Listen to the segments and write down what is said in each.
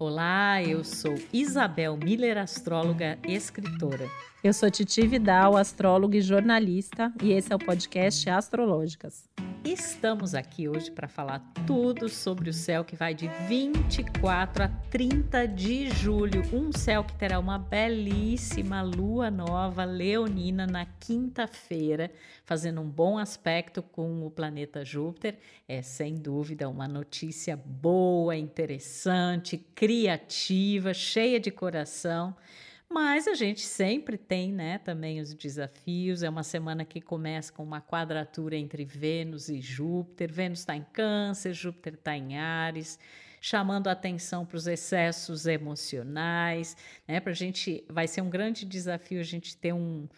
Olá, eu sou Isabel Miller, astróloga e escritora. Eu sou Titi Vidal, astróloga e jornalista, e esse é o podcast Astrológicas. Estamos aqui hoje para falar tudo sobre o céu que vai de 24 a 30 de julho. Um céu que terá uma belíssima lua nova leonina na quinta-feira, fazendo um bom aspecto com o planeta Júpiter. É sem dúvida uma notícia boa, interessante, criativa, cheia de coração. Mas a gente sempre tem, né, também os desafios. É uma semana que começa com uma quadratura entre Vênus e Júpiter. Vênus está em Câncer, Júpiter está em Ares, chamando atenção para os excessos emocionais, né? Para a gente vai ser um grande desafio a gente ter um,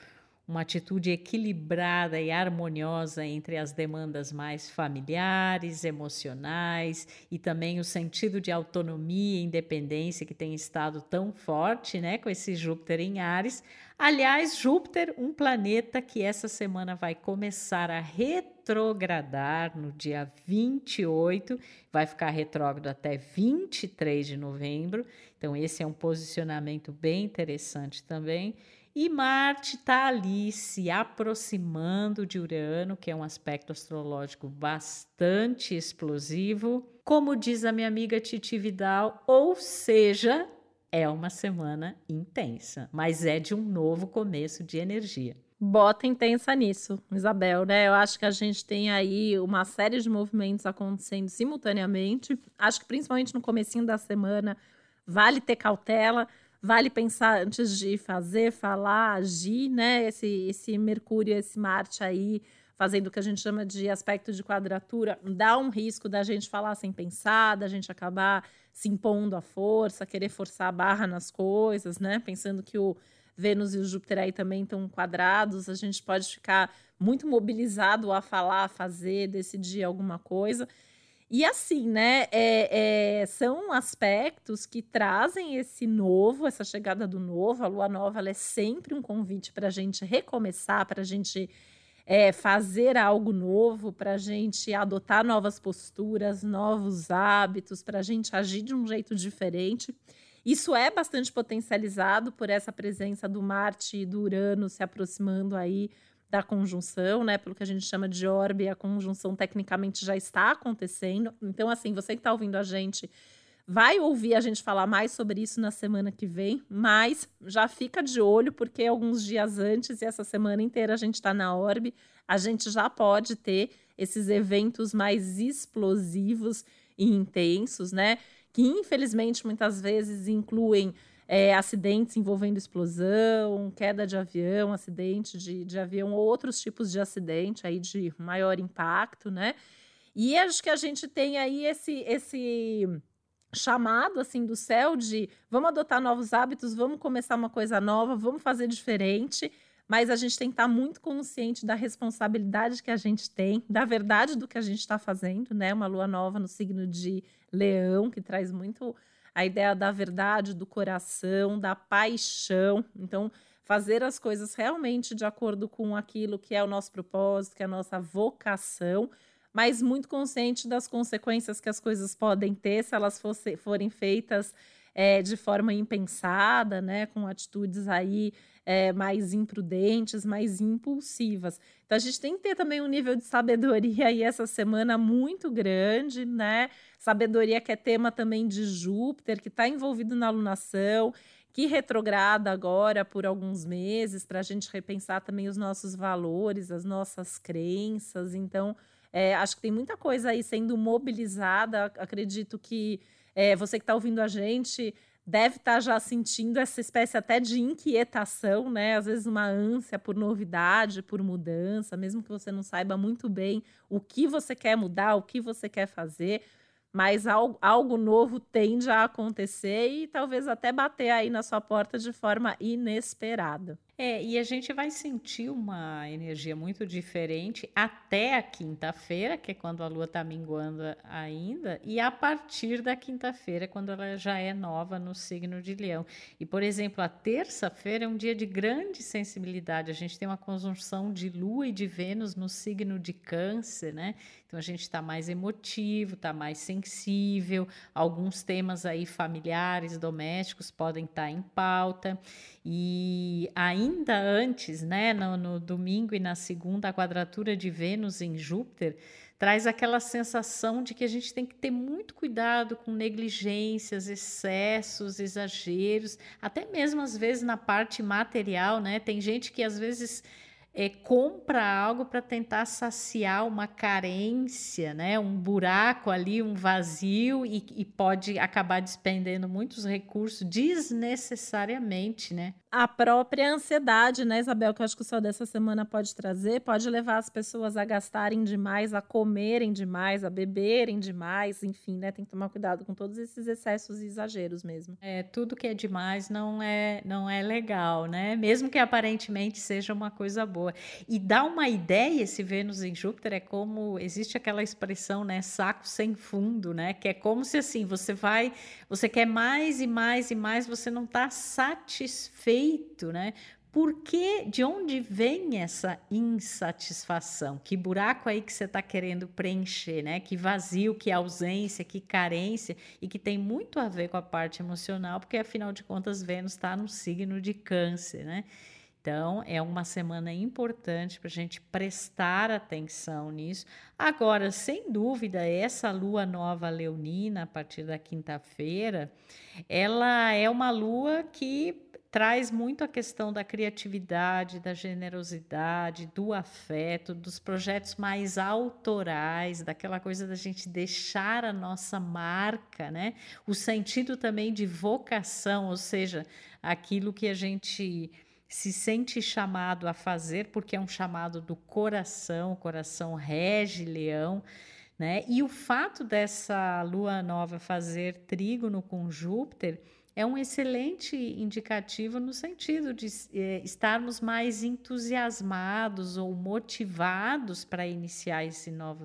uma atitude equilibrada e harmoniosa entre as demandas mais familiares, emocionais e também o sentido de autonomia e independência que tem estado tão forte, né, com esse Júpiter em Ares. Aliás, Júpiter, um planeta que essa semana vai começar a retrogradar no dia 28, vai ficar retrógrado até 23 de novembro. Então esse é um posicionamento bem interessante também. E Marte está ali se aproximando de Urano, que é um aspecto astrológico bastante explosivo. Como diz a minha amiga Titi Vidal, ou seja, é uma semana intensa, mas é de um novo começo de energia. Bota intensa nisso, Isabel, né? Eu acho que a gente tem aí uma série de movimentos acontecendo simultaneamente. Acho que principalmente no comecinho da semana vale ter cautela vale pensar antes de fazer, falar, agir, né? Esse, esse Mercúrio, esse Marte aí, fazendo o que a gente chama de aspecto de quadratura, dá um risco da gente falar sem pensar, da gente acabar se impondo à força, querer forçar a barra nas coisas, né? Pensando que o Vênus e o Júpiter aí também estão quadrados, a gente pode ficar muito mobilizado a falar, a fazer, decidir alguma coisa. E assim, né? É, é, são aspectos que trazem esse novo, essa chegada do novo. A lua nova é sempre um convite para a gente recomeçar, para a gente é, fazer algo novo, para a gente adotar novas posturas, novos hábitos, para a gente agir de um jeito diferente. Isso é bastante potencializado por essa presença do Marte e do Urano se aproximando aí da conjunção, né? Pelo que a gente chama de orbe, a conjunção tecnicamente já está acontecendo. Então, assim, você que está ouvindo a gente vai ouvir a gente falar mais sobre isso na semana que vem, mas já fica de olho, porque alguns dias antes e essa semana inteira a gente está na orbe, a gente já pode ter esses eventos mais explosivos e intensos, né? Que infelizmente muitas vezes incluem é, acidentes envolvendo explosão, queda de avião, acidente de, de avião ou outros tipos de acidente aí de maior impacto, né? E acho que a gente tem aí esse, esse chamado assim do céu de vamos adotar novos hábitos, vamos começar uma coisa nova, vamos fazer diferente, mas a gente tem que estar muito consciente da responsabilidade que a gente tem, da verdade do que a gente está fazendo, né? Uma lua nova no signo de Leão, que traz muito a ideia da verdade, do coração, da paixão. Então, fazer as coisas realmente de acordo com aquilo que é o nosso propósito, que é a nossa vocação, mas muito consciente das consequências que as coisas podem ter se elas fosse, forem feitas é, de forma impensada, né, com atitudes aí é, mais imprudentes, mais impulsivas. Então a gente tem que ter também um nível de sabedoria aí essa semana muito grande, né? Sabedoria que é tema também de Júpiter, que está envolvido na alunação, que retrograda agora por alguns meses, para a gente repensar também os nossos valores, as nossas crenças. Então, é, acho que tem muita coisa aí sendo mobilizada. Acredito que é, você que está ouvindo a gente deve estar tá já sentindo essa espécie até de inquietação, né? Às vezes uma ânsia por novidade, por mudança, mesmo que você não saiba muito bem o que você quer mudar, o que você quer fazer, mas algo, algo novo tende a acontecer e talvez até bater aí na sua porta de forma inesperada. É, e a gente vai sentir uma energia muito diferente até a quinta-feira, que é quando a lua está minguando ainda, e a partir da quinta-feira, quando ela já é nova no signo de Leão. E, por exemplo, a terça-feira é um dia de grande sensibilidade. A gente tem uma conjunção de lua e de Vênus no signo de Câncer, né? Então a gente está mais emotivo, está mais sensível, alguns temas aí familiares, domésticos podem estar tá em pauta. E ainda antes, né, no, no domingo e na segunda, a quadratura de Vênus em Júpiter traz aquela sensação de que a gente tem que ter muito cuidado com negligências, excessos, exageros, até mesmo às vezes na parte material, né? Tem gente que às vezes é, compra algo para tentar saciar uma carência, né? um buraco ali, um vazio, e, e, pode acabar despendendo muitos recursos desnecessariamente. Né? A própria ansiedade, né, Isabel, que eu acho que o céu dessa semana pode trazer, pode levar as pessoas a gastarem demais, a comerem demais, a beberem demais, enfim, né? Tem que tomar cuidado com todos esses excessos e exageros mesmo. É, tudo que é demais não é, não é legal, né? Mesmo que aparentemente seja uma coisa boa boa. E dá uma ideia, esse Vênus em Júpiter é como existe aquela expressão, né, saco sem fundo, né, que é como se assim, você vai, você quer mais e mais e mais, você não está satisfeito, né? Por que, de onde vem essa insatisfação? Que buraco aí que você está querendo preencher, né? Que vazio, que ausência, que carência e que tem muito a ver com a parte emocional, porque afinal de contas Vênus está no signo de Câncer, né? Então, é uma semana importante para a gente prestar atenção nisso. Agora, sem dúvida, essa lua nova leonina, a partir da quinta-feira, ela é uma lua que traz muito a questão da criatividade, da generosidade, do afeto, dos projetos mais autorais, daquela coisa da gente deixar a nossa marca, né? O sentido também de vocação, ou seja, aquilo que a gente se sente chamado a fazer, porque é um chamado do coração, coração rege leão, né? E o fato dessa lua nova fazer trígono com Júpiter é um excelente indicativo no sentido de é, estarmos mais entusiasmados ou motivados para iniciar esse novo,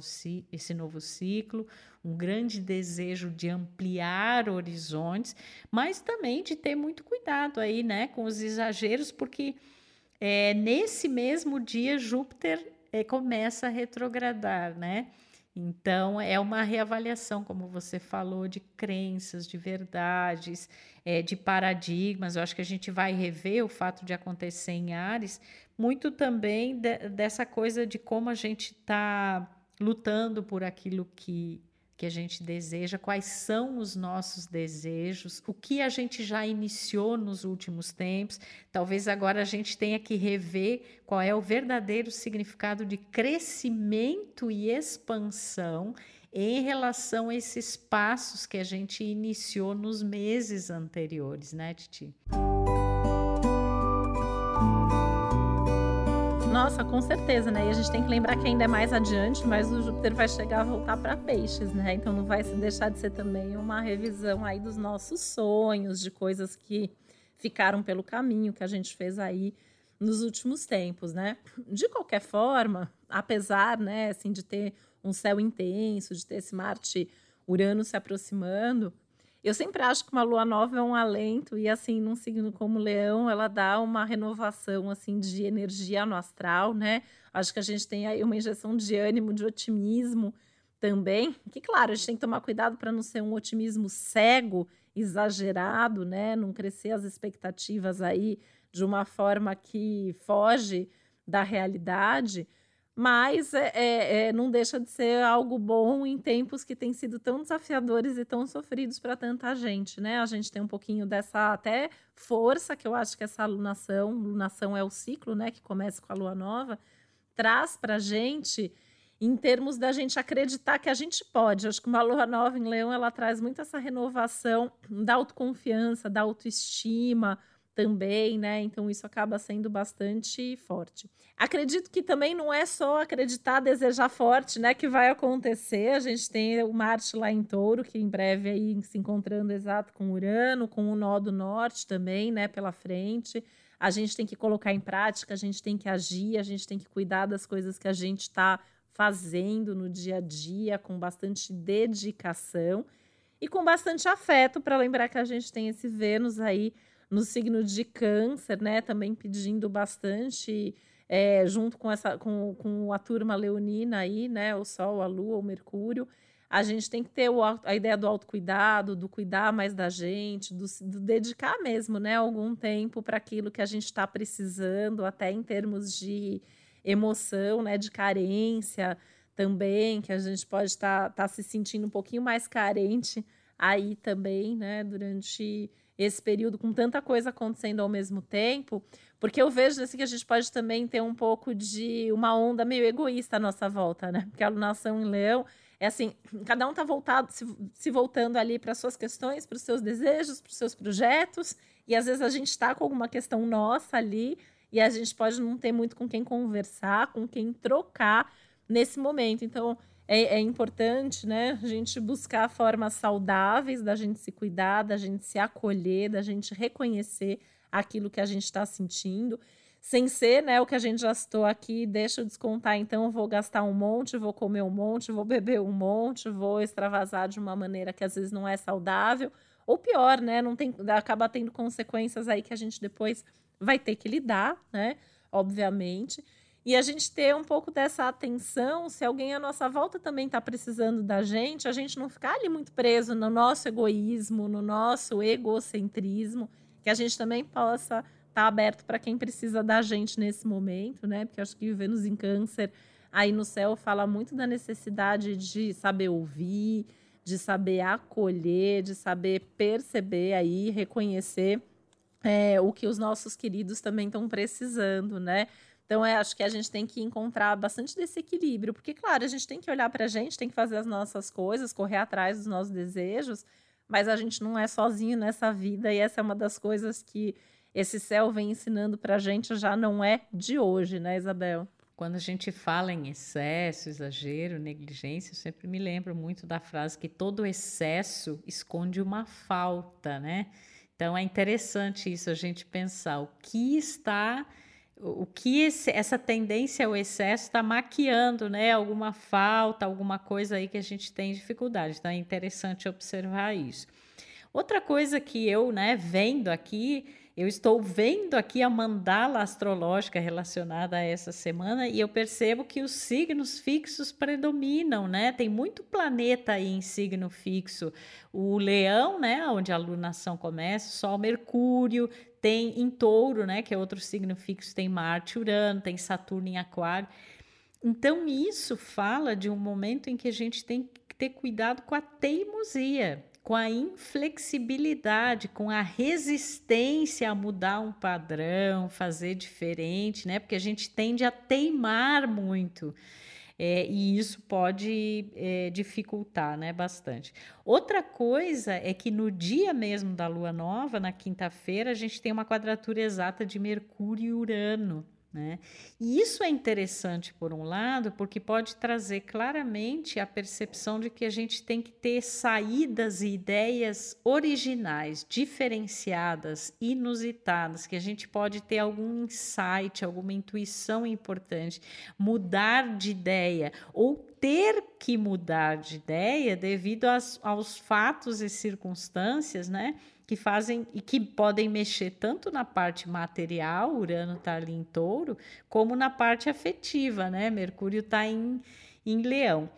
esse novo ciclo, um grande desejo de ampliar horizontes, mas também de ter muito cuidado aí, né, com os exageros, porque é, nesse mesmo dia Júpiter é, começa a retrogradar, né? Então, é uma reavaliação, como você falou, de crenças, de verdades, é, de paradigmas. Eu acho que a gente vai rever o fato de acontecer em Ares, muito também de, dessa coisa de como a gente está lutando por aquilo que que a gente deseja, quais são os nossos desejos, o que a gente já iniciou nos últimos tempos. Talvez agora a gente tenha que rever qual é o verdadeiro significado de crescimento e expansão em relação a esses passos que a gente iniciou nos meses anteriores, né, Titi? Nossa, com certeza, né? E a gente tem que lembrar que ainda é mais adiante, mas o Júpiter vai chegar a voltar para peixes, né? Então não vai deixar de ser também uma revisão aí dos nossos sonhos, de coisas que ficaram pelo caminho que a gente fez aí nos últimos tempos, né? De qualquer forma, apesar, né, assim, de ter um céu intenso, de ter esse Marte Urano se aproximando, eu sempre acho que uma lua nova é um alento e assim, num signo como Leão, ela dá uma renovação assim de energia no astral, né? Acho que a gente tem aí uma injeção de ânimo, de otimismo também. Que claro, a gente tem que tomar cuidado para não ser um otimismo cego, exagerado, né? Não crescer as expectativas aí de uma forma que foge da realidade mas é, é, é, não deixa de ser algo bom em tempos que têm sido tão desafiadores e tão sofridos para tanta gente, né? A gente tem um pouquinho dessa até força que eu acho que essa lunação, lunação é o ciclo, né, que começa com a lua nova, traz para a gente em termos da gente acreditar que a gente pode. Acho que uma lua nova em Leão ela traz muito essa renovação da autoconfiança, da autoestima, também, né? Então isso acaba sendo bastante forte. Acredito que também não é só acreditar, desejar forte, né, que vai acontecer. A gente tem o Marte lá em Touro, que em breve aí se encontrando exato com Urano, com o nó do norte também, né, pela frente. a gente tem que colocar em prática, a gente tem que agir, a gente tem que cuidar das coisas que a gente está fazendo no dia a dia com bastante dedicação e com bastante afeto para lembrar que a gente tem esse Vênus aí no signo de câncer, né? Também pedindo bastante, é, junto com, essa, com, com a turma leonina aí, né? O Sol, a Lua, o Mercúrio. A gente tem que ter o, a ideia do autocuidado, do cuidar mais da gente, do, do dedicar mesmo, né? Algum tempo para aquilo que a gente está precisando, até em termos de emoção, né? De carência também, que a gente pode estar tá, tá se sentindo um pouquinho mais carente aí também, né? Durante esse período com tanta coisa acontecendo ao mesmo tempo, porque eu vejo assim que a gente pode também ter um pouco de uma onda meio egoísta à nossa volta, né? Porque a alunação em leão é assim, cada um tá voltado, se, se voltando ali para suas questões, para os seus desejos, para os seus projetos, e às vezes a gente está com alguma questão nossa ali, e a gente pode não ter muito com quem conversar, com quem trocar nesse momento. Então, é, é, importante, né, a gente buscar formas saudáveis da gente se cuidar, da gente se acolher, da gente reconhecer aquilo que a gente está sentindo, sem ser, né, o que a gente já citou aqui, deixa eu descontar, então vou gastar um monte, vou comer um monte, vou beber um monte, vou extravasar de uma maneira que às vezes não é saudável, ou pior, né, não tem, acaba tendo consequências aí que a gente depois vai ter que lidar, né, obviamente, e a gente ter um pouco dessa atenção, se alguém à nossa volta também está precisando da gente, a gente não ficar ali muito preso no nosso egoísmo, no nosso egocentrismo, que a gente também possa estar tá aberto para quem precisa da gente nesse momento, né? Porque acho que Vênus em Câncer aí no céu fala muito da necessidade de saber ouvir, de saber acolher, de saber perceber aí, reconhecer é, o que os nossos queridos também estão precisando, né? Então, é, acho que a gente tem que encontrar bastante desse equilíbrio, porque, claro, a gente tem que olhar para a gente, tem que fazer as nossas coisas, correr atrás dos nossos desejos, mas a gente não é sozinho nessa vida, e essa é uma das coisas que esse céu vem ensinando para a gente, já não é de hoje, né, Isabel? Quando a gente fala em excesso, exagero, negligência, eu sempre me lembro muito da frase que todo excesso esconde uma falta, né? Então é interessante isso, a gente pensar o que está o que esse, essa tendência ao excesso está maquiando, né? Alguma falta, alguma coisa aí que a gente tem dificuldade. Então é interessante observar isso. Outra coisa que eu, né, vendo aqui, eu estou vendo aqui a mandala astrológica relacionada a essa semana e eu percebo que os signos fixos predominam, né? Tem muito planeta aí em signo fixo. O leão, né, onde a alunação começa, Sol, Mercúrio, tem em touro, né, que é outro signo fixo, tem Marte, Urano, tem Saturno em Aquário. Então, isso fala de um momento em que a gente tem que ter cuidado com a teimosia, com a inflexibilidade, com a resistência a mudar um padrão, fazer diferente, né? Porque a gente tende a teimar muito. É, e isso pode é, dificultar né, bastante. Outra coisa é que no dia mesmo da lua nova, na quinta-feira, a gente tem uma quadratura exata de Mercúrio e Urano. Né? E isso é interessante, por um lado, porque pode trazer claramente a percepção de que a gente tem que ter saídas e ideias originais, diferenciadas, inusitadas, que a gente pode ter algum insight, alguma intuição importante, mudar de ideia ou ter que mudar de ideia devido aos, aos fatos e circunstâncias, né? Que fazem e que podem mexer tanto na parte material, Urano está ali em touro, como na parte afetiva, né? Mercúrio está em, em leão.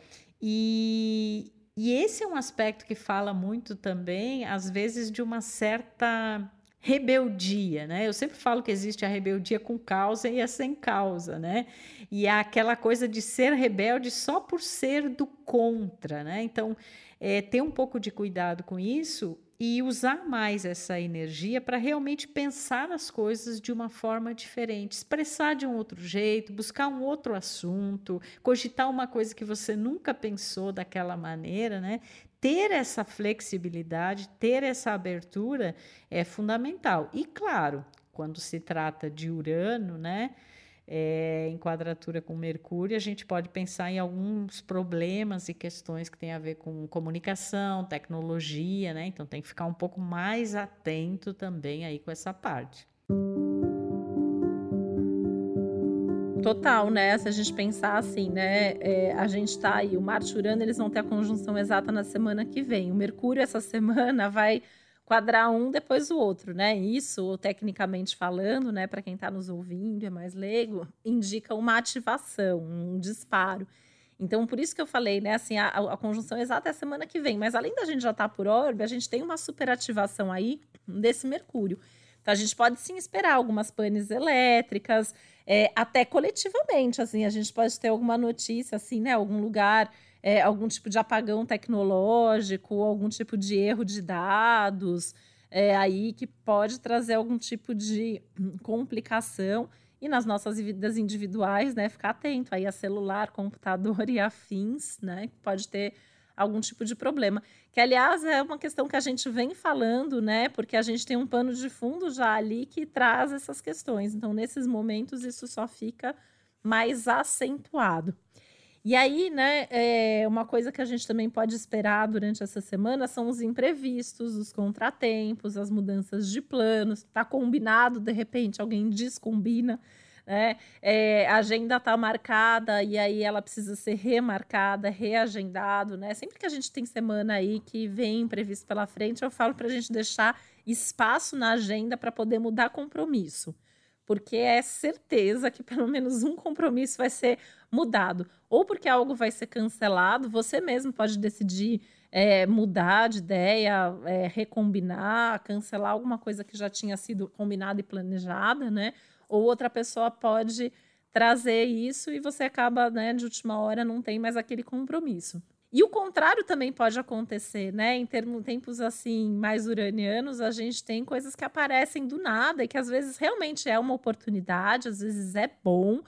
E, e esse é um aspecto que fala muito também, às vezes, de uma certa rebeldia, né? Eu sempre falo que existe a rebeldia com causa e a sem causa, né? E é aquela coisa de ser rebelde só por ser do contra, né? Então, é, ter um pouco de cuidado com isso e usar mais essa energia para realmente pensar as coisas de uma forma diferente, expressar de um outro jeito, buscar um outro assunto, cogitar uma coisa que você nunca pensou daquela maneira, né? Ter essa flexibilidade, ter essa abertura é fundamental. E claro, quando se trata de Urano, né? É, em quadratura com Mercúrio, a gente pode pensar em alguns problemas e questões que têm a ver com comunicação, tecnologia, né? Então tem que ficar um pouco mais atento também aí com essa parte. Total, né? Se a gente pensar assim, né? É, a gente tá aí, o Marte e Urano, eles vão ter a conjunção exata na semana que vem. O Mercúrio, essa semana, vai quadrar um depois do outro, né? Isso, tecnicamente falando, né, para quem está nos ouvindo, é mais leigo, indica uma ativação, um disparo. Então, por isso que eu falei, né, assim, a, a conjunção exata é a semana que vem, mas além da gente já estar tá por orbe, a gente tem uma superativação aí desse Mercúrio. Então, a gente pode sim esperar algumas panes elétricas, é, até coletivamente, assim, a gente pode ter alguma notícia, assim, né, algum lugar é, algum tipo de apagão tecnológico, algum tipo de erro de dados, é, aí que pode trazer algum tipo de complicação. E nas nossas vidas individuais, né, ficar atento aí a celular, computador e afins, né, pode ter algum tipo de problema. Que, aliás, é uma questão que a gente vem falando, né, porque a gente tem um pano de fundo já ali que traz essas questões. Então, nesses momentos, isso só fica mais acentuado. E aí, né, é, uma coisa que a gente também pode esperar durante essa semana são os imprevistos, os contratempos, as mudanças de planos. Tá combinado, de repente, alguém descombina. Né? É, a agenda está marcada e aí ela precisa ser remarcada, reagendado, né? Sempre que a gente tem semana aí que vem imprevisto pela frente, eu falo para a gente deixar espaço na agenda para poder mudar compromisso porque é certeza que pelo menos um compromisso vai ser mudado. Ou porque algo vai ser cancelado, você mesmo pode decidir é, mudar de ideia, é, recombinar, cancelar alguma coisa que já tinha sido combinada e planejada, né? Ou outra pessoa pode trazer isso e você acaba, né, de última hora, não tem mais aquele compromisso. E o contrário também pode acontecer, né? Em termos, tempos assim mais uranianos, a gente tem coisas que aparecem do nada e que às vezes realmente é uma oportunidade, às vezes é bom,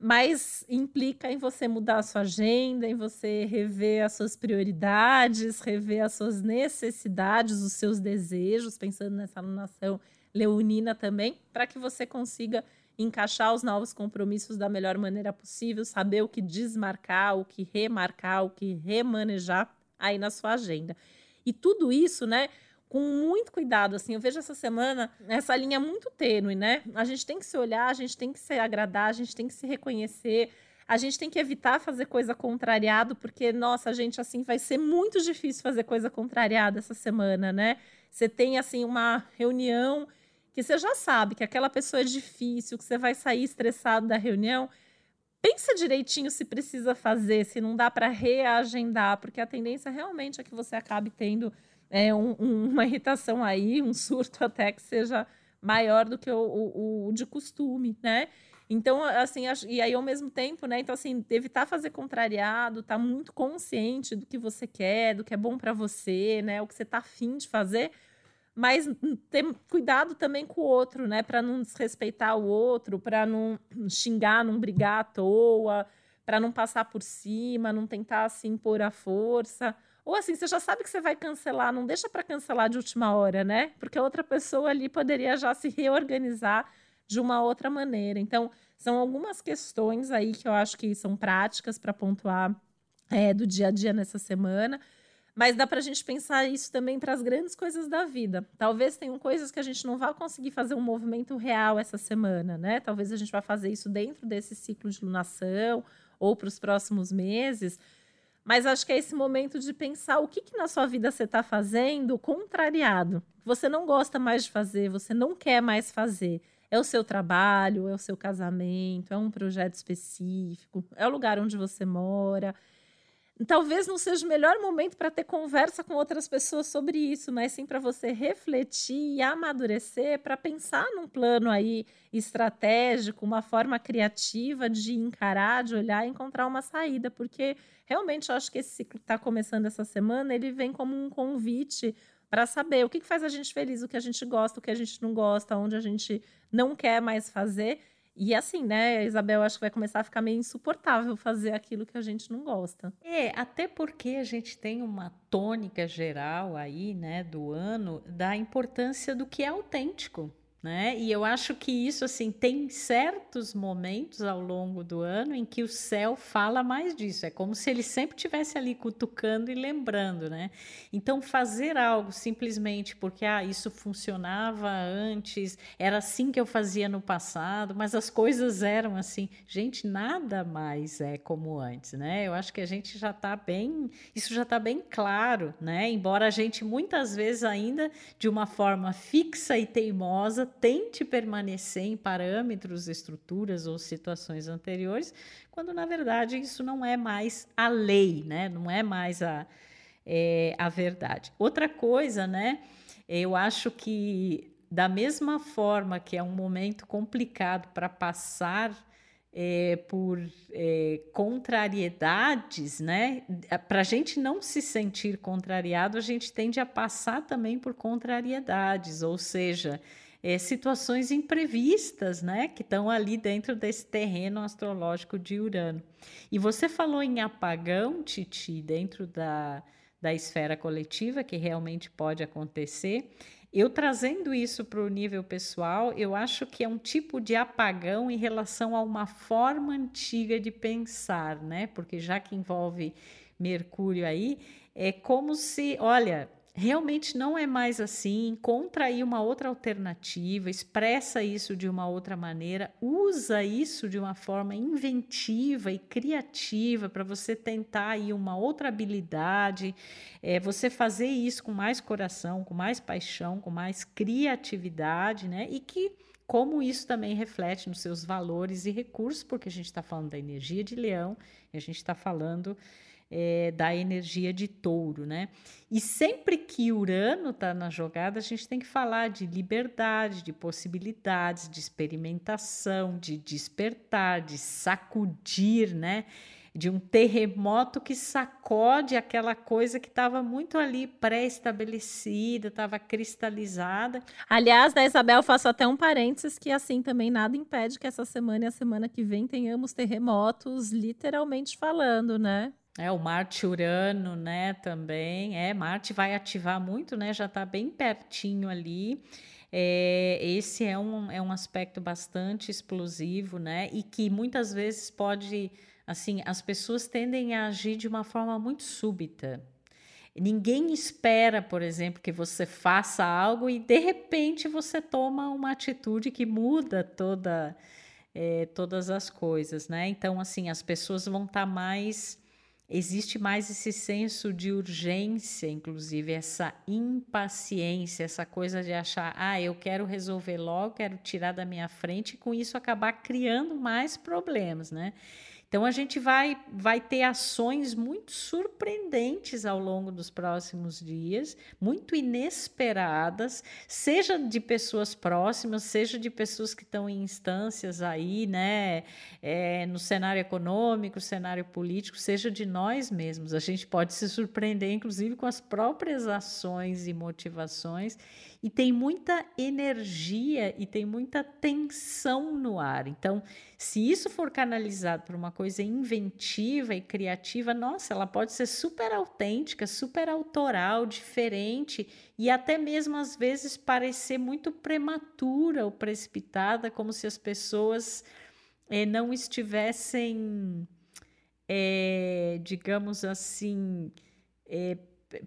mas implica em você mudar a sua agenda, em você rever as suas prioridades, rever as suas necessidades, os seus desejos, pensando nessa alunação leonina também, para que você consiga encaixar os novos compromissos da melhor maneira possível, saber o que desmarcar, o que remarcar, o que remanejar aí na sua agenda. E tudo isso, né, com muito cuidado, assim, eu vejo essa semana essa linha muito tênue, né? A gente tem que se olhar, a gente tem que se agradar, a gente tem que se reconhecer, a gente tem que evitar fazer coisa contrariado, porque, nossa, gente, assim, vai ser muito difícil fazer coisa contrariada essa semana, né? Você tem, assim, uma reunião que você já sabe que aquela pessoa é difícil, que você vai sair estressado da reunião, pensa direitinho se precisa fazer, se não dá para reagendar, porque a tendência realmente é que você acabe tendo é, um, um, uma irritação aí, um surto até que seja maior do que o, o, o de costume, né? Então, assim, e aí ao mesmo tempo, né? Então, assim, evitar fazer contrariado, tá muito consciente do que você quer, do que é bom para você, né? O que você tá afim de fazer, mas ter cuidado também com o outro, né? Para não desrespeitar o outro, para não xingar, não brigar à toa, para não passar por cima, não tentar assim pôr a força. Ou assim, você já sabe que você vai cancelar, não deixa para cancelar de última hora, né? Porque a outra pessoa ali poderia já se reorganizar de uma outra maneira. Então, são algumas questões aí que eu acho que são práticas para pontuar é, do dia a dia nessa semana. Mas dá para a gente pensar isso também para as grandes coisas da vida. Talvez tenham coisas que a gente não vá conseguir fazer um movimento real essa semana, né? Talvez a gente vá fazer isso dentro desse ciclo de lunação ou para os próximos meses. Mas acho que é esse momento de pensar o que, que na sua vida você está fazendo contrariado. Você não gosta mais de fazer, você não quer mais fazer. É o seu trabalho, é o seu casamento, é um projeto específico, é o lugar onde você mora talvez não seja o melhor momento para ter conversa com outras pessoas sobre isso, mas sim para você refletir e amadurecer para pensar num plano aí estratégico, uma forma criativa de encarar, de olhar e encontrar uma saída, porque realmente eu acho que esse ciclo que está começando essa semana, ele vem como um convite para saber o que, faz a gente feliz, o que a gente gosta, o que a gente não gosta, onde a gente não quer mais fazer e assim, né, Isabel, acho que vai começar a ficar meio insuportável fazer aquilo que a gente não gosta. É, até porque a gente tem uma tônica geral aí, né, do ano, da importância do que é autêntico. Né? E eu acho que isso assim tem certos momentos ao longo do ano em que o céu fala mais disso. É como se ele sempre tivesse ali cutucando e lembrando, né? Então fazer algo simplesmente porque ah, isso funcionava antes, era assim que eu fazia no passado, mas as coisas eram assim. Gente, nada mais é como antes, né? Eu acho que a gente já está bem, isso já está bem claro, né? Embora a gente muitas vezes ainda de uma forma fixa e teimosa tente permanecer em parâmetros, estruturas ou situações anteriores, quando na verdade isso não é mais a lei, né? não é mais a, é, a verdade. Outra coisa, né? Eu acho que da mesma forma que é um momento complicado para passar é, por é, contrariedades, né? Para a gente não se sentir contrariado, a gente tende a passar também por contrariedades, ou seja, é, situações imprevistas, né, que estão ali dentro desse terreno astrológico de Urano. E você falou em apagão, Titi, dentro da, da esfera coletiva, que realmente pode acontecer. Eu trazendo isso para o nível pessoal, eu acho que é um tipo de apagão em relação a uma forma antiga de pensar, né? Porque já que envolve Mercúrio aí, é como se, olha, realmente não é mais assim, encontra aí uma outra alternativa, expressa isso de uma outra maneira, usa isso de uma forma inventiva e criativa para você tentar aí uma outra habilidade, é, você fazer isso com mais coração, com mais paixão, com mais criatividade, né? E que como isso também reflete nos seus valores e recursos, porque a gente está falando da energia de leão, e a gente está falando é, da energia de touro, né? E sempre que Urano está na jogada, a gente tem que falar de liberdade, de possibilidades, de experimentação, de despertar, de sacudir, né? de um terremoto que sacode aquela coisa que estava muito ali pré-estabelecida, estava cristalizada. Aliás, da Isabel, faço até um parênteses que assim também nada impede que essa semana e a semana que vem tenhamos terremotos, literalmente falando, né? É, o Marte Urano, né, também. É, Marte vai ativar muito, né? Já está bem pertinho ali. É, esse é um, é um aspecto bastante explosivo, né? E que muitas vezes pode, assim, as pessoas tendem a agir de uma forma muito súbita. Ninguém espera, por exemplo, que você faça algo e de repente você toma uma atitude que muda toda, é, todas as coisas, né? Então, assim, as pessoas vão estar tá mais existe mais esse senso de urgência, inclusive essa impaciência, essa coisa de achar, ah, eu quero resolver logo, quero tirar da minha frente e com isso acabar criando mais problemas, né? Então a gente vai, vai ter ações muito surpreendentes ao longo dos próximos dias, muito inesperadas, seja de pessoas próximas, seja de pessoas que estão em instâncias aí, né, é, no cenário econômico, cenário político, seja de nós mesmos. A gente pode se surpreender, inclusive, com as próprias ações e motivações e tem muita energia e tem muita tensão no ar. Então, se isso for canalizado por uma coisa inventiva e criativa, nossa, ela pode ser super autêntica, super autoral, diferente e até mesmo às vezes parecer muito prematura ou precipitada, como se as pessoas eh, não estivessem, eh, digamos assim, eh,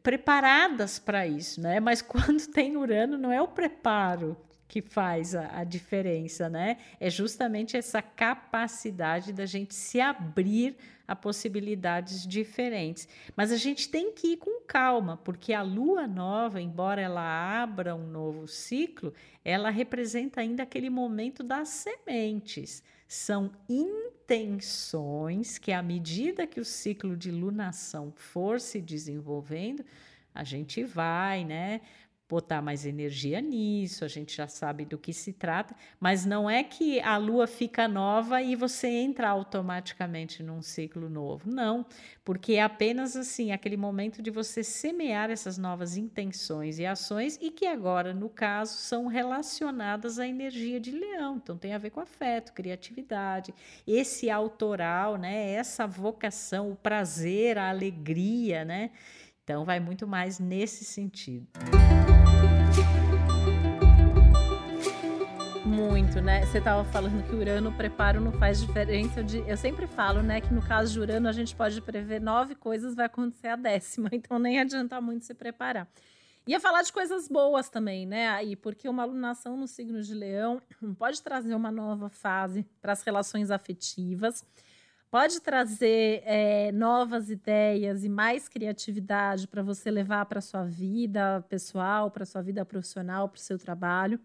preparadas para isso, né? Mas quando tem Urano, não é o preparo que faz a, a, diferença, né? É justamente essa capacidade da gente se abrir a possibilidades diferentes. Mas a gente tem que ir com calma, porque a lua nova, embora ela abra um novo ciclo, ela representa ainda aquele momento das sementes. São intenções que, à medida que o ciclo de lunação for se desenvolvendo, a gente vai, né? Botar mais energia nisso, a gente já sabe do que se trata, mas não é que a lua fica nova e você entra automaticamente num ciclo novo. Não, porque é apenas assim, aquele momento de você semear essas novas intenções e ações e que agora, no caso, são relacionadas à energia de leão. Então tem a ver com afeto, criatividade, esse autoral, né, essa vocação, o prazer, a alegria, né? Então vai muito mais nesse sentido. Muito, né? Você estava falando que Urano, preparo não faz diferença. Eu, eu sempre falo, né, que no caso de Urano a gente pode prever nove coisas, vai acontecer a décima, então nem adianta muito se preparar. Ia falar de coisas boas também, né? Aí, porque uma alunação no signo de Leão pode trazer uma nova fase para as relações afetivas, pode trazer é, novas ideias e mais criatividade para você levar para sua vida pessoal, para sua vida profissional, para o seu trabalho.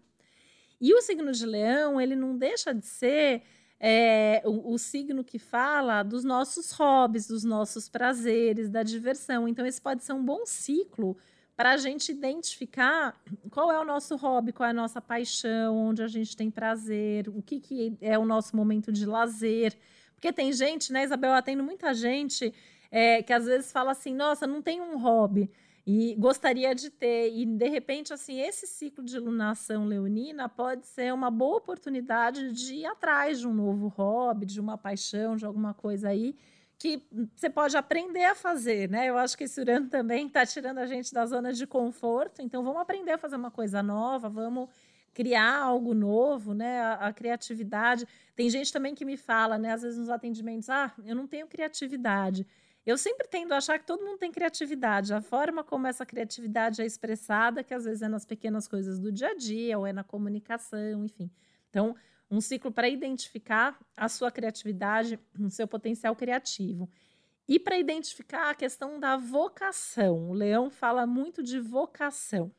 E o signo de Leão, ele não deixa de ser é, o, o, signo que fala dos nossos hobbies, dos nossos prazeres, da diversão. Então, esse pode ser um bom ciclo para a gente identificar qual é o nosso hobby, qual é a nossa paixão, onde a gente tem prazer, o que, que é o nosso momento de lazer. Porque tem gente, né, Isabel, atendo muita gente é, que às vezes fala assim: nossa, não tem um hobby e gostaria de ter. E de repente, assim, esse ciclo de iluminação leonina pode ser uma boa oportunidade de ir atrás de um novo hobby, de uma paixão, de alguma coisa aí que você pode aprender a fazer, né? Eu acho que esse Urano também está tirando a gente da zona de conforto, então vamos aprender a fazer uma coisa nova, vamos criar algo novo, né? A, a, criatividade. Tem gente também que me fala, né? Às vezes nos atendimentos, ah, eu não tenho criatividade. Eu sempre tendo a achar que todo mundo tem criatividade. A forma como essa criatividade é expressada, que às vezes é nas pequenas coisas do dia a dia, ou é na comunicação, enfim. Então, um ciclo para identificar a sua criatividade, o seu potencial criativo. E para identificar a questão da vocação. O leão fala muito de vocação.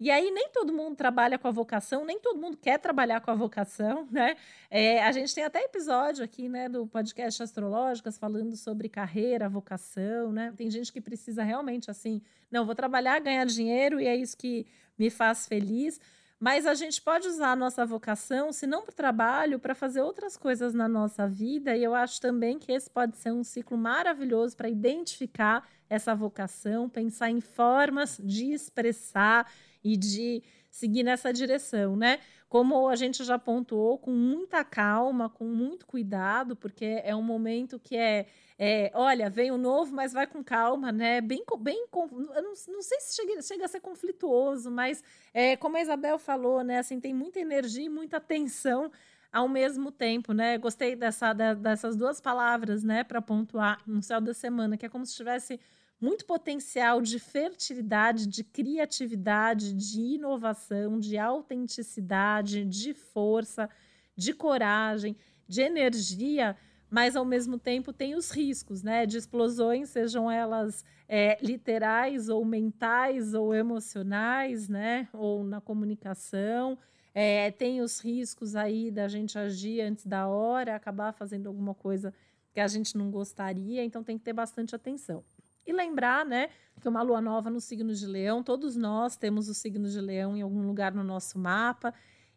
E aí, nem todo mundo trabalha com a vocação, nem todo mundo quer trabalhar com a vocação, né? É, a gente tem até episódio aqui, né, do podcast Astrológicas falando sobre carreira, vocação, né? Tem gente que precisa realmente assim, não, vou trabalhar, ganhar dinheiro e é isso que me faz feliz. Mas a gente pode usar a nossa vocação, se não para o trabalho, para fazer outras coisas na nossa vida. E eu acho também que esse pode ser um ciclo maravilhoso para identificar essa vocação, pensar em formas de expressar e de seguir nessa direção, né? Como a gente já pontuou, com muita calma, com muito cuidado, porque é um momento que é, é olha, vem o novo, mas vai com calma, né? Bem, bem, eu não, não sei se chega, chega a ser conflituoso, mas é, como a Isabel falou, né? Assim, tem muita energia e muita tensão ao mesmo tempo, né? Gostei dessa, dessas duas palavras, né, para pontuar no céu da semana, que é como se tivesse muito potencial de fertilidade, de criatividade, de inovação, de autenticidade, de força, de coragem, de energia, mas ao mesmo tempo tem os riscos, né? De explosões, sejam elas é, literais ou mentais ou emocionais, né? Ou na comunicação. É, tem os riscos aí da gente agir antes da hora, acabar fazendo alguma coisa que a gente não gostaria, então tem que ter bastante atenção. E lembrar, né, que uma lua nova no signo de Leão, todos nós temos o signo de Leão em algum lugar no nosso mapa.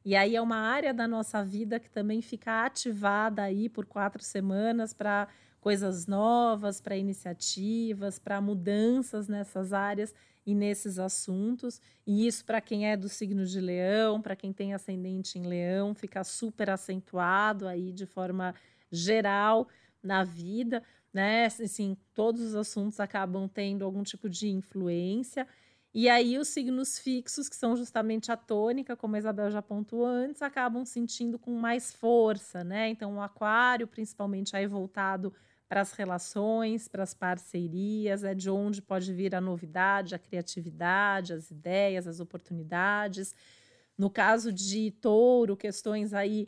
E aí é uma área da nossa vida que também fica ativada aí por quatro semanas para coisas novas, para iniciativas, para mudanças nessas áreas e nesses assuntos. E isso para quem é do signo de Leão, para quem tem ascendente em Leão, fica super acentuado aí de forma geral na vida né? Assim, todos os assuntos acabam tendo algum tipo de influência. E aí os signos fixos, que são justamente a tônica, como a Isabel já pontuou antes, acabam sentindo com mais força, né? Então o aquário, principalmente aí voltado para as relações, para as parcerias, é de onde pode vir a novidade, a criatividade, as ideias, as oportunidades. No caso de touro, questões aí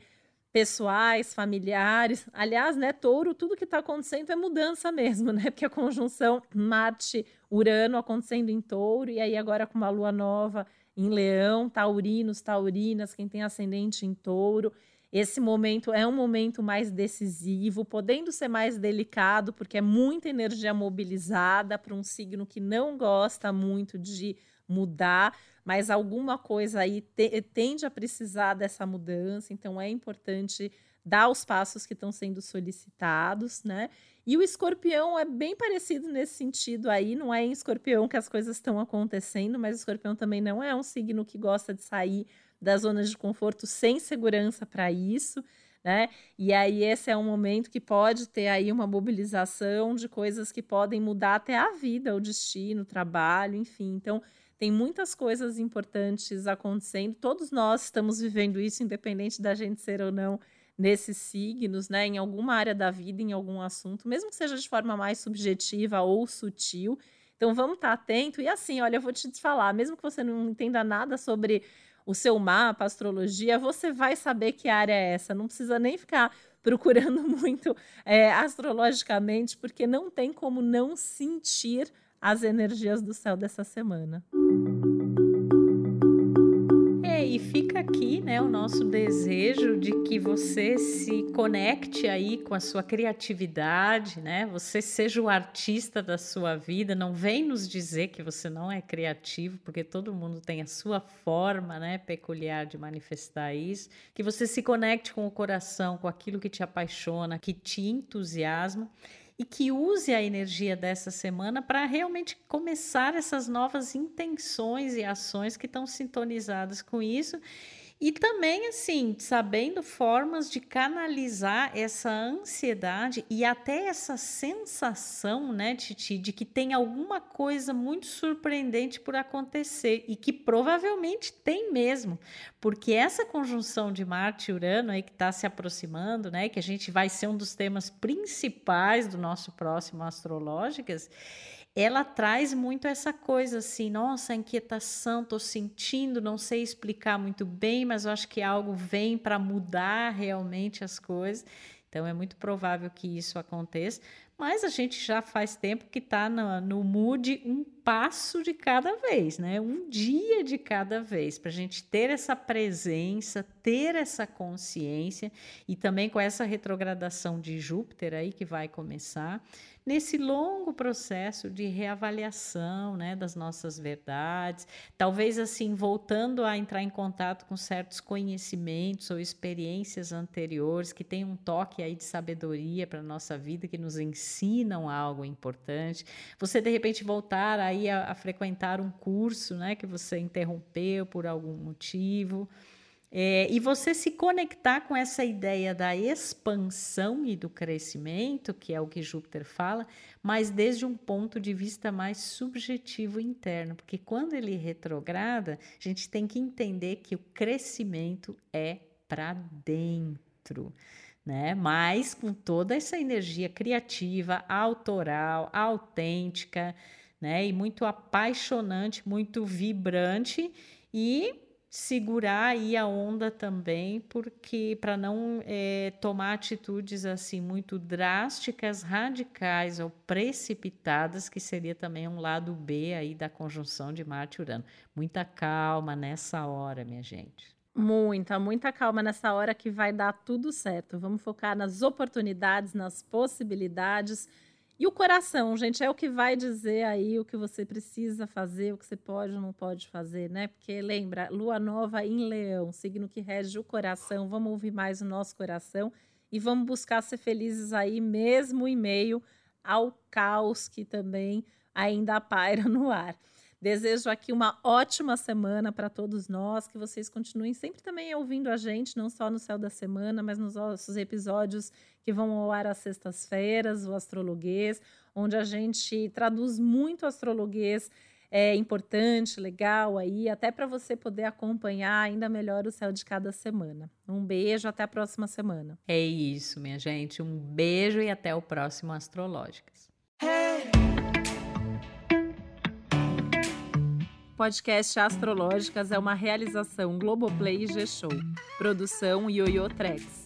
pessoais, familiares. Aliás, né, touro, tudo que está acontecendo é mudança mesmo, né? Porque a conjunção Marte-Urano acontecendo em touro, e aí agora com uma lua nova em leão, taurinos, taurinas, quem tem ascendente em touro. Esse momento é um momento mais decisivo, podendo ser mais delicado, porque é muita energia mobilizada para um signo que não gosta muito de mudar, mas alguma coisa aí te, tende a precisar dessa mudança, então é importante dar os passos que estão sendo solicitados, né? E o escorpião é bem parecido nesse sentido aí, não é em escorpião que as coisas estão acontecendo, mas o escorpião também não é um signo que gosta de sair das zonas de conforto sem segurança para isso, né? E aí esse é um momento que pode ter aí uma mobilização de coisas que podem mudar até a vida, o destino, o trabalho, enfim. Então, tem muitas coisas importantes acontecendo. Todos nós estamos vivendo isso, independente da gente ser ou não nesses signos, né? Em alguma área da vida, em algum assunto, mesmo que seja de forma mais subjetiva ou sutil. Então vamos estar atento. E assim, olha, eu vou te falar, mesmo que você não entenda nada sobre o seu mapa, astrologia, você vai saber que área é essa. Não precisa nem ficar procurando muito é, astrologicamente, porque não tem como não sentir as energias do céu dessa semana. e fica aqui, né, o nosso desejo de que você se conecte aí com a sua criatividade, né? Você seja o artista da sua vida, não vem nos dizer que você não é criativo, porque todo mundo tem a sua forma, né, peculiar de manifestar isso, que você se conecte com o coração, com aquilo que te apaixona, que te entusiasma e que use a energia dessa semana para realmente começar essas novas intenções e ações que estão sintonizadas com isso e também, assim, sabendo formas de canalizar essa ansiedade e até essa sensação, né, Titi, de que tem alguma coisa muito surpreendente por acontecer e que provavelmente tem mesmo, porque essa conjunção de Marte e Urano aí que está se aproximando, né, que a gente vai ser um dos temas principais do nosso próximo Astrológicas, ela traz muito essa coisa assim, nossa, inquietação, tô sentindo, não sei explicar muito bem, mas eu acho que algo vem para mudar realmente as coisas. Então é muito provável que isso aconteça, mas a gente já faz tempo que está no, no mood um passo de cada vez, né? Um dia de cada vez, para a gente ter essa presença, ter essa consciência e também com essa retrogradação de Júpiter aí que vai começar nesse longo processo de reavaliação né, das nossas verdades, talvez assim, voltando a entrar em contato com certos conhecimentos ou experiências anteriores que têm um toque aí de sabedoria para a nossa vida, que nos ensinam algo importante. Você, de repente, voltar aí a, a frequentar um curso né, que você interrompeu por algum motivo. É, e você se conectar com essa ideia da expansão e do crescimento, que é o que Júpiter fala, mas desde um ponto de vista mais subjetivo interno, porque quando ele retrograda, a gente tem que entender que o crescimento é para dentro. Né? Mas com toda essa energia criativa, autoral, autêntica, né? E muito apaixonante, muito vibrante e segurar aí a onda também, porque para não é, tomar atitudes assim muito drásticas, radicais ou precipitadas, que seria também um lado B aí da conjunção de Marte e Urano. Muita calma nessa hora, minha gente. Muita, muita calma nessa hora que vai dar tudo certo. Vamos focar nas oportunidades, nas possibilidades e o coração, gente, é o que vai dizer aí o que você precisa fazer, o que você pode ou não pode fazer, né? Porque lembra, lua nova em leão, signo que rege o coração. Vamos ouvir mais o nosso coração e vamos buscar ser felizes aí, mesmo em meio ao caos que também ainda paira no ar. Desejo aqui uma ótima semana para todos nós, que vocês continuem sempre também ouvindo a gente, não só no Céu da Semana, mas nos nossos episódios que vão ao ar às sextas-feiras, o Astrologuês, onde a gente traduz muito astrologuês é importante, legal aí, até para você poder acompanhar ainda melhor o céu de cada semana. Um beijo, até a próxima semana. É isso, minha gente. Um beijo e até o próximo Astrológicas. Podcast Astrológicas é uma realização Globoplay e G-Show. Produção Yoyo Trex.